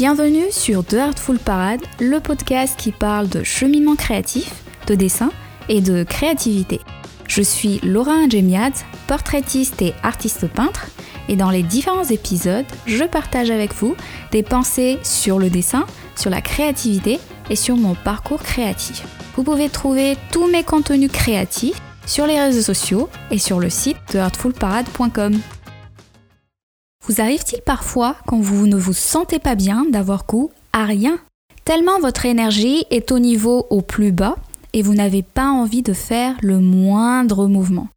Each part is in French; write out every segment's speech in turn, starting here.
Bienvenue sur The Artful Parade, le podcast qui parle de cheminement créatif, de dessin et de créativité. Je suis Laura Ingemiad, portraitiste et artiste peintre, et dans les différents épisodes, je partage avec vous des pensées sur le dessin, sur la créativité et sur mon parcours créatif. Vous pouvez trouver tous mes contenus créatifs sur les réseaux sociaux et sur le site de artfulparade.com. Arrive-t-il parfois, quand vous ne vous sentez pas bien, d'avoir goût à rien? Tellement votre énergie est au niveau au plus bas et vous n'avez pas envie de faire le moindre mouvement.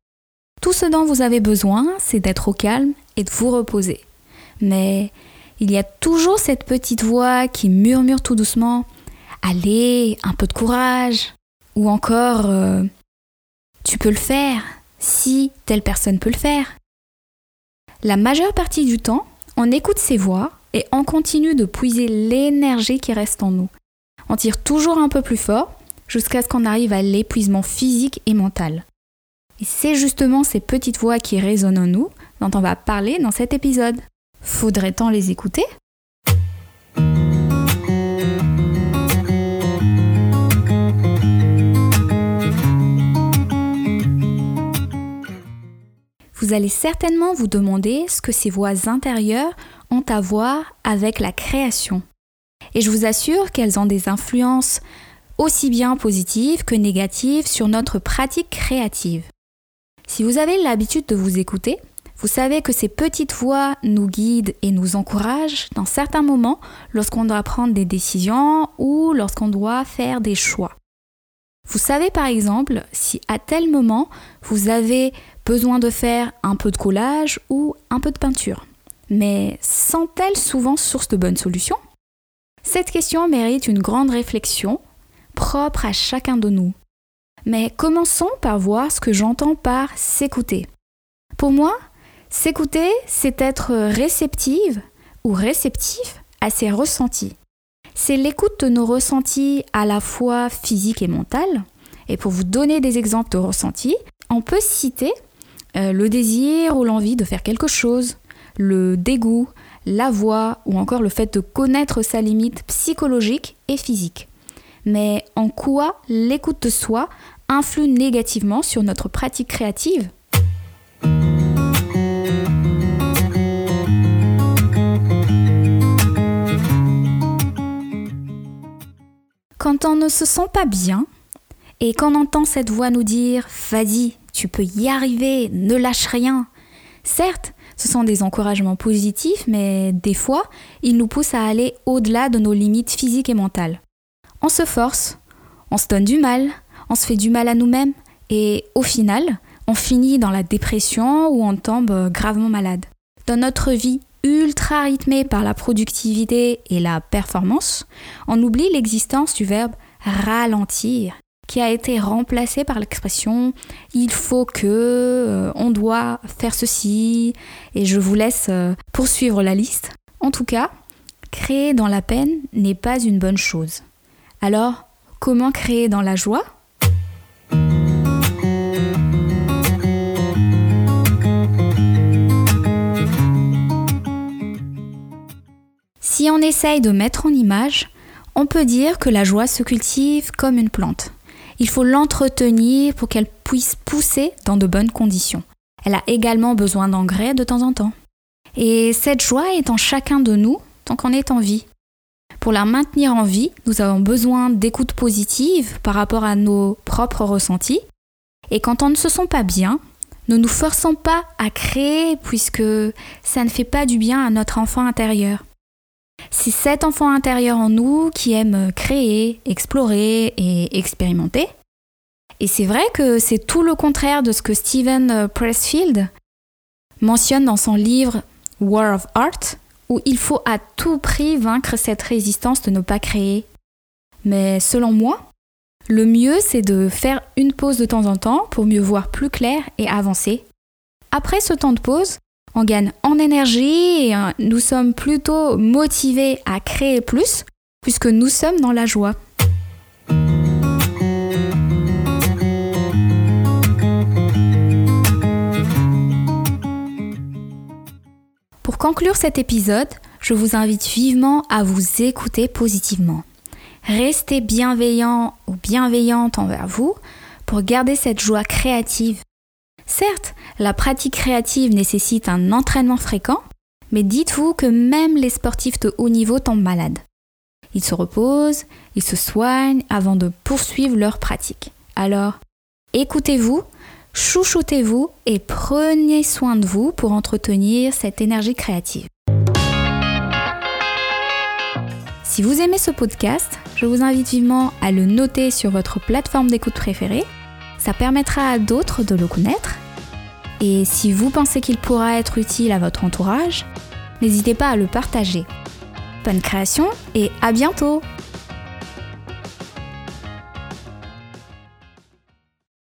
Tout ce dont vous avez besoin, c'est d'être au calme et de vous reposer. Mais il y a toujours cette petite voix qui murmure tout doucement Allez, un peu de courage Ou encore euh, Tu peux le faire si telle personne peut le faire. La majeure partie du temps, on écoute ces voix et on continue de puiser l'énergie qui reste en nous. On tire toujours un peu plus fort jusqu'à ce qu'on arrive à l'épuisement physique et mental. Et c'est justement ces petites voix qui résonnent en nous dont on va parler dans cet épisode. Faudrait-on les écouter? Allez certainement vous demander ce que ces voix intérieures ont à voir avec la création. Et je vous assure qu'elles ont des influences aussi bien positives que négatives sur notre pratique créative. Si vous avez l'habitude de vous écouter, vous savez que ces petites voix nous guident et nous encouragent dans certains moments lorsqu'on doit prendre des décisions ou lorsqu'on doit faire des choix. Vous savez par exemple si à tel moment vous avez besoin de faire un peu de collage ou un peu de peinture. Mais sont-elles souvent source de bonnes solutions? Cette question mérite une grande réflexion propre à chacun de nous. Mais commençons par voir ce que j'entends par s'écouter. Pour moi, s'écouter, c'est être réceptive ou réceptif à ses ressentis. C'est l'écoute de nos ressentis à la fois physiques et mentales. Et pour vous donner des exemples de ressentis, on peut citer le désir ou l'envie de faire quelque chose, le dégoût, la voix ou encore le fait de connaître sa limite psychologique et physique. Mais en quoi l'écoute de soi influe négativement sur notre pratique créative? Quand on ne se sent pas bien et qu'on entend cette voix nous dire Vas-y, tu peux y arriver, ne lâche rien. Certes, ce sont des encouragements positifs, mais des fois, ils nous poussent à aller au-delà de nos limites physiques et mentales on se force, on se donne du mal, on se fait du mal à nous-mêmes et au final, on finit dans la dépression ou on tombe gravement malade. Dans notre vie ultra rythmée par la productivité et la performance, on oublie l'existence du verbe ralentir qui a été remplacé par l'expression il faut que, euh, on doit faire ceci, et je vous laisse euh, poursuivre la liste. En tout cas, créer dans la peine n'est pas une bonne chose. Alors, comment créer dans la joie? Si on essaye de mettre en image, on peut dire que la joie se cultive comme une plante. Il faut l'entretenir pour qu'elle puisse pousser dans de bonnes conditions. Elle a également besoin d'engrais de temps en temps. Et cette joie est en chacun de nous tant qu'on est en vie. Pour la maintenir en vie, nous avons besoin d'écoute positive par rapport à nos propres ressentis. Et quand on ne se sent pas bien, ne nous forçons pas à créer puisque ça ne fait pas du bien à notre enfant intérieur. C'est cet enfant intérieur en nous qui aime créer, explorer et expérimenter. Et c'est vrai que c'est tout le contraire de ce que Steven Pressfield mentionne dans son livre War of Art, où il faut à tout prix vaincre cette résistance de ne pas créer. Mais selon moi, le mieux c'est de faire une pause de temps en temps pour mieux voir plus clair et avancer. Après ce temps de pause, on gagne en énergie euh, nous sommes plutôt motivés à créer plus puisque nous sommes dans la joie. Pour conclure cet épisode, je vous invite vivement à vous écouter positivement. Restez bienveillant ou bienveillante envers vous pour garder cette joie créative. Certes, la pratique créative nécessite un entraînement fréquent, mais dites-vous que même les sportifs de haut niveau tombent malades. Ils se reposent, ils se soignent avant de poursuivre leur pratique. Alors, écoutez-vous, chouchoutez-vous et prenez soin de vous pour entretenir cette énergie créative. Si vous aimez ce podcast, je vous invite vivement à le noter sur votre plateforme d'écoute préférée. Ça permettra à d'autres de le connaître. Et si vous pensez qu'il pourra être utile à votre entourage, n'hésitez pas à le partager. Bonne création et à bientôt